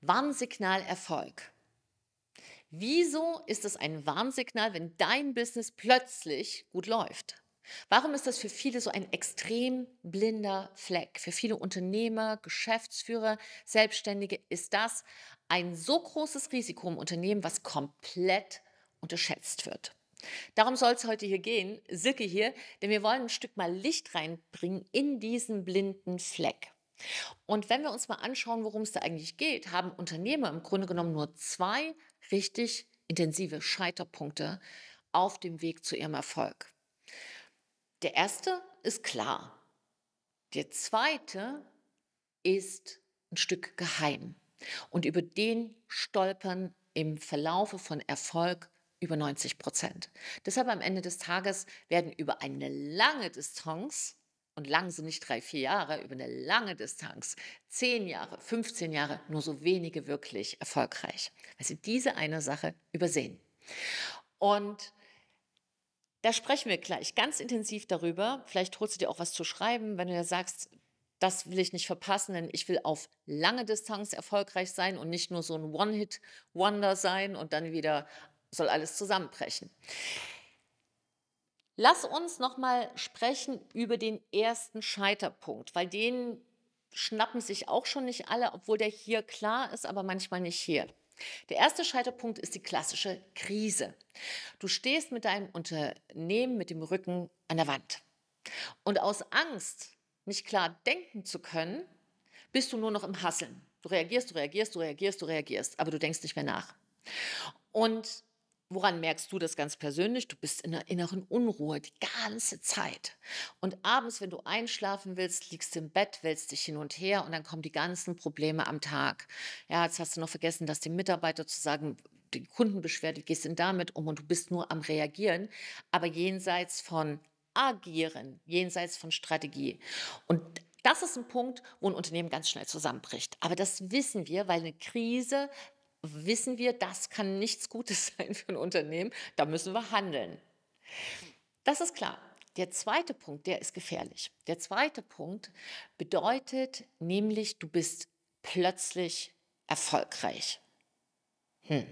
Warnsignal Erfolg. Wieso ist es ein Warnsignal, wenn dein Business plötzlich gut läuft? Warum ist das für viele so ein extrem blinder Fleck? Für viele Unternehmer, Geschäftsführer, Selbstständige ist das ein so großes Risiko im Unternehmen, was komplett unterschätzt wird. Darum soll es heute hier gehen, Silke hier, denn wir wollen ein Stück mal Licht reinbringen in diesen blinden Fleck. Und wenn wir uns mal anschauen, worum es da eigentlich geht, haben Unternehmer im Grunde genommen nur zwei richtig intensive Scheiterpunkte auf dem Weg zu ihrem Erfolg. Der erste ist klar. Der zweite ist ein Stück geheim. Und über den stolpern im Verlaufe von Erfolg über 90 Prozent. Deshalb am Ende des Tages werden über eine lange Distanz und lang sind nicht drei, vier Jahre, über eine lange Distanz, zehn Jahre, 15 Jahre, nur so wenige wirklich erfolgreich, weil sie diese eine Sache übersehen. Und da sprechen wir gleich ganz intensiv darüber. Vielleicht holst du dir auch was zu schreiben, wenn du ja sagst, das will ich nicht verpassen, denn ich will auf lange Distanz erfolgreich sein und nicht nur so ein One-Hit-Wonder sein und dann wieder soll alles zusammenbrechen. Lass uns noch mal sprechen über den ersten Scheiterpunkt, weil den schnappen sich auch schon nicht alle, obwohl der hier klar ist, aber manchmal nicht hier. Der erste Scheiterpunkt ist die klassische Krise. Du stehst mit deinem Unternehmen mit dem Rücken an der Wand. Und aus Angst, nicht klar denken zu können, bist du nur noch im Hasseln. Du reagierst, du reagierst, du reagierst, du reagierst, aber du denkst nicht mehr nach. Und Woran merkst du das ganz persönlich? Du bist in einer inneren Unruhe die ganze Zeit. Und abends, wenn du einschlafen willst, liegst du im Bett, wälzt dich hin und her und dann kommen die ganzen Probleme am Tag. Ja, jetzt hast du noch vergessen, dass die Mitarbeiter zu sagen, die Kundenbeschwerde, wie gehst du denn damit um und du bist nur am Reagieren, aber jenseits von Agieren, jenseits von Strategie. Und das ist ein Punkt, wo ein Unternehmen ganz schnell zusammenbricht. Aber das wissen wir, weil eine Krise wissen wir, das kann nichts Gutes sein für ein Unternehmen, da müssen wir handeln. Das ist klar. Der zweite Punkt, der ist gefährlich. Der zweite Punkt bedeutet nämlich, du bist plötzlich erfolgreich. Hm.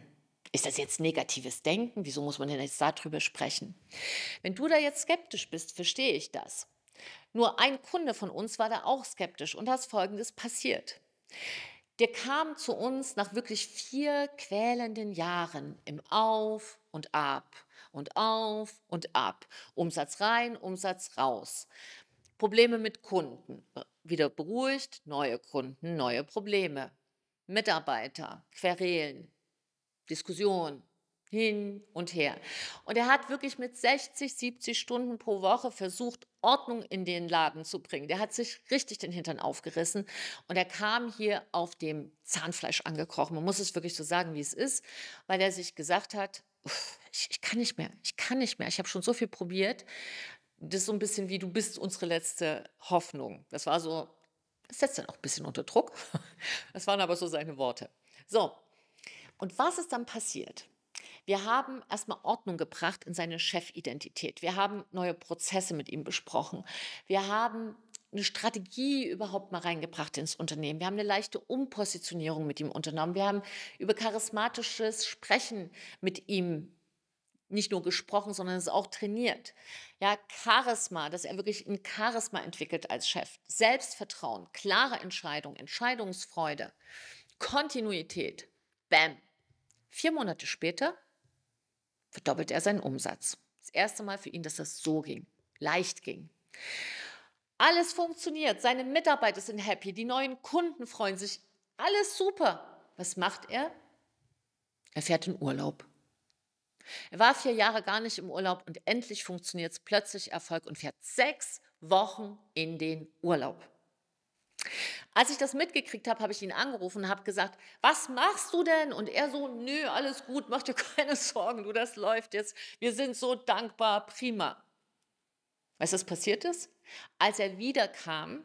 Ist das jetzt negatives Denken? Wieso muss man denn jetzt darüber sprechen? Wenn du da jetzt skeptisch bist, verstehe ich das. Nur ein Kunde von uns war da auch skeptisch und da ist Folgendes passiert. Der kam zu uns nach wirklich vier quälenden Jahren im Auf und Ab und auf und ab. Umsatz rein, Umsatz raus. Probleme mit Kunden. Wieder beruhigt, neue Kunden, neue Probleme. Mitarbeiter, Querelen, Diskussion, hin und her. Und er hat wirklich mit 60, 70 Stunden pro Woche versucht, Ordnung in den Laden zu bringen. Der hat sich richtig den Hintern aufgerissen und er kam hier auf dem Zahnfleisch angekrochen. Man muss es wirklich so sagen, wie es ist, weil er sich gesagt hat, ich, ich kann nicht mehr, ich kann nicht mehr, ich habe schon so viel probiert. Das ist so ein bisschen wie, du bist unsere letzte Hoffnung. Das war so, das setzt dann auch ein bisschen unter Druck. Das waren aber so seine Worte. So, und was ist dann passiert? Wir haben erstmal Ordnung gebracht in seine Chefidentität. Wir haben neue Prozesse mit ihm besprochen. Wir haben eine Strategie überhaupt mal reingebracht ins Unternehmen. Wir haben eine leichte Umpositionierung mit ihm unternommen. Wir haben über charismatisches Sprechen mit ihm nicht nur gesprochen, sondern es auch trainiert. Ja, Charisma, dass er wirklich ein Charisma entwickelt als Chef. Selbstvertrauen, klare Entscheidung, Entscheidungsfreude, Kontinuität. Bam. Vier Monate später verdoppelt er seinen Umsatz. Das erste Mal für ihn, dass das so ging, leicht ging. Alles funktioniert, seine Mitarbeiter sind happy, die neuen Kunden freuen sich, alles super. Was macht er? Er fährt in Urlaub. Er war vier Jahre gar nicht im Urlaub und endlich funktioniert es plötzlich Erfolg und fährt sechs Wochen in den Urlaub. Als ich das mitgekriegt habe, habe ich ihn angerufen und habe gesagt, was machst du denn? Und er so, nö, alles gut, mach dir keine Sorgen, du, das läuft jetzt. Wir sind so dankbar, prima. Weißt du, was passiert ist? Als er wiederkam,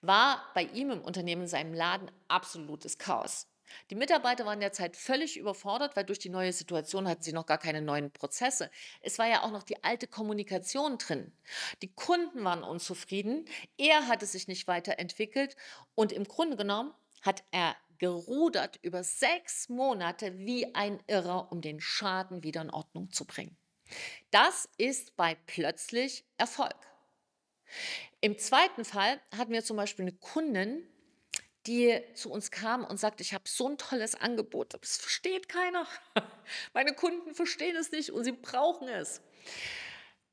war bei ihm im Unternehmen, in seinem Laden, absolutes Chaos. Die Mitarbeiter waren derzeit völlig überfordert, weil durch die neue Situation hatten sie noch gar keine neuen Prozesse. Es war ja auch noch die alte Kommunikation drin. Die Kunden waren unzufrieden, er hatte sich nicht weiterentwickelt und im Grunde genommen hat er gerudert über sechs Monate wie ein Irrer, um den Schaden wieder in Ordnung zu bringen. Das ist bei plötzlich Erfolg. Im zweiten Fall hatten wir zum Beispiel eine Kundin, die zu uns kam und sagte, ich habe so ein tolles Angebot, das versteht keiner. Meine Kunden verstehen es nicht und sie brauchen es.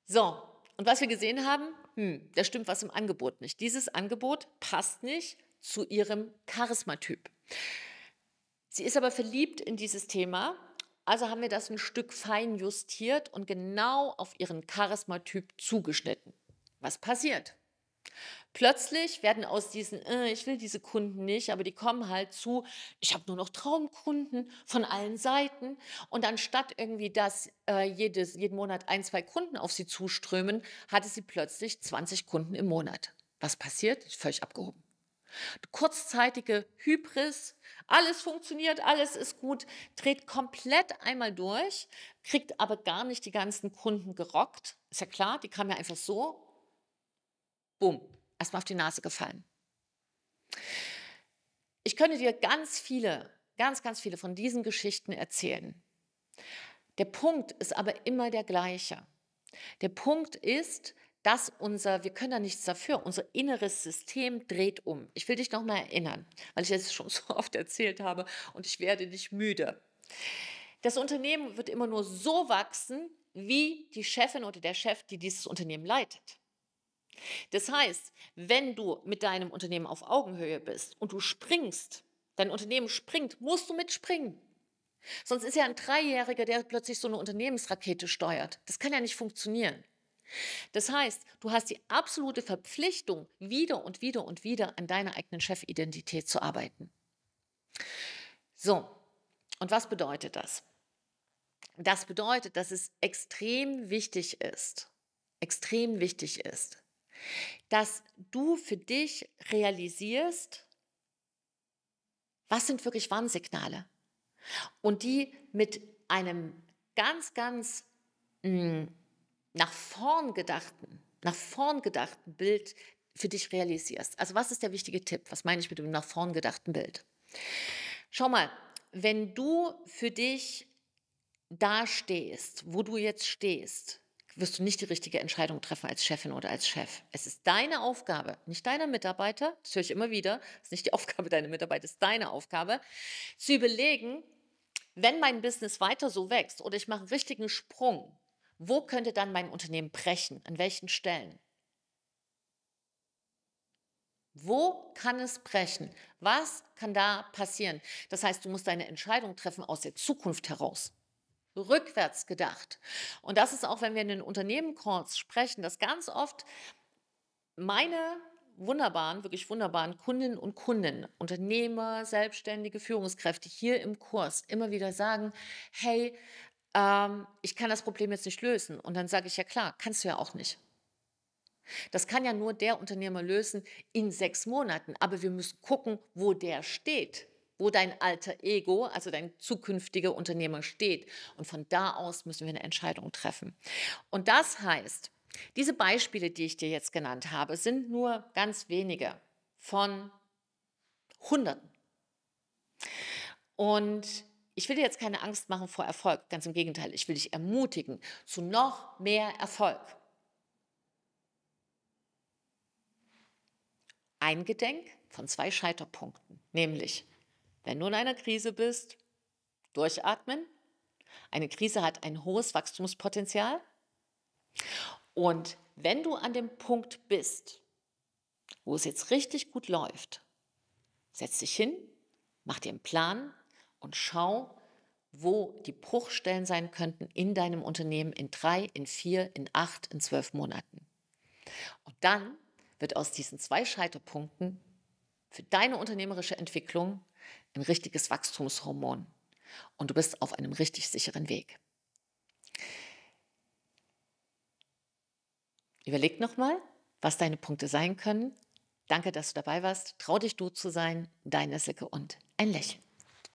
So, und was wir gesehen haben, hm, da stimmt was im Angebot nicht. Dieses Angebot passt nicht zu ihrem Charismatyp. Sie ist aber verliebt in dieses Thema, also haben wir das ein Stück fein justiert und genau auf ihren Charismatyp zugeschnitten. Was passiert? Plötzlich werden aus diesen, äh, ich will diese Kunden nicht, aber die kommen halt zu, ich habe nur noch Traumkunden von allen Seiten. Und anstatt irgendwie, dass äh, jedes, jeden Monat ein, zwei Kunden auf sie zuströmen, hatte sie plötzlich 20 Kunden im Monat. Was passiert? Völlig abgehoben. Kurzzeitige Hybris, alles funktioniert, alles ist gut, dreht komplett einmal durch, kriegt aber gar nicht die ganzen Kunden gerockt. Ist ja klar, die kamen ja einfach so bumm, erstmal auf die Nase gefallen. Ich könnte dir ganz viele, ganz, ganz viele von diesen Geschichten erzählen. Der Punkt ist aber immer der gleiche. Der Punkt ist, dass unser, wir können da nichts dafür, unser inneres System dreht um. Ich will dich nochmal erinnern, weil ich es schon so oft erzählt habe und ich werde nicht müde. Das Unternehmen wird immer nur so wachsen, wie die Chefin oder der Chef, die dieses Unternehmen leitet. Das heißt, wenn du mit deinem Unternehmen auf Augenhöhe bist und du springst, dein Unternehmen springt, musst du mitspringen. Sonst ist ja ein Dreijähriger, der plötzlich so eine Unternehmensrakete steuert. Das kann ja nicht funktionieren. Das heißt, du hast die absolute Verpflichtung, wieder und wieder und wieder an deiner eigenen Chefidentität zu arbeiten. So, und was bedeutet das? Das bedeutet, dass es extrem wichtig ist, extrem wichtig ist, dass du für dich realisierst, was sind wirklich Warnsignale und die mit einem ganz, ganz mh, hm, nach vorn gedachten, nach vorn gedachten Bild für dich realisierst. Also was ist der wichtige Tipp? Was meine ich mit dem nach vorn gedachten Bild? Schau mal, wenn du für dich da stehst, wo du jetzt stehst, wirst du nicht die richtige Entscheidung treffen als Chefin oder als Chef. Es ist deine Aufgabe, nicht deiner Mitarbeiter, das höre ich immer wieder, es ist nicht die Aufgabe deiner Mitarbeiter, es ist deine Aufgabe, zu überlegen, wenn mein Business weiter so wächst oder ich mache einen richtigen Sprung, wo könnte dann mein Unternehmen brechen? An welchen Stellen? Wo kann es brechen? Was kann da passieren? Das heißt, du musst deine Entscheidung treffen aus der Zukunft heraus rückwärts gedacht. Und das ist auch, wenn wir in den Unternehmen-Calls sprechen, dass ganz oft meine wunderbaren, wirklich wunderbaren Kundinnen und Kunden, Unternehmer, Selbstständige, Führungskräfte hier im Kurs immer wieder sagen, hey, ähm, ich kann das Problem jetzt nicht lösen. Und dann sage ich, ja klar, kannst du ja auch nicht. Das kann ja nur der Unternehmer lösen in sechs Monaten. Aber wir müssen gucken, wo der steht wo dein alter Ego, also dein zukünftiger Unternehmer steht. Und von da aus müssen wir eine Entscheidung treffen. Und das heißt, diese Beispiele, die ich dir jetzt genannt habe, sind nur ganz wenige von Hunderten. Und ich will dir jetzt keine Angst machen vor Erfolg, ganz im Gegenteil, ich will dich ermutigen zu noch mehr Erfolg. Eingedenk von zwei Scheiterpunkten, nämlich wenn du in einer Krise bist, durchatmen. Eine Krise hat ein hohes Wachstumspotenzial. Und wenn du an dem Punkt bist, wo es jetzt richtig gut läuft, setz dich hin, mach dir einen Plan und schau, wo die Bruchstellen sein könnten in deinem Unternehmen in drei, in vier, in acht, in zwölf Monaten. Und dann wird aus diesen zwei Scheiterpunkten für deine unternehmerische Entwicklung ein richtiges Wachstumshormon und du bist auf einem richtig sicheren Weg. Überleg nochmal, was deine Punkte sein können. Danke, dass du dabei warst. Trau dich, du zu sein. Deine Silke und ein Lächeln.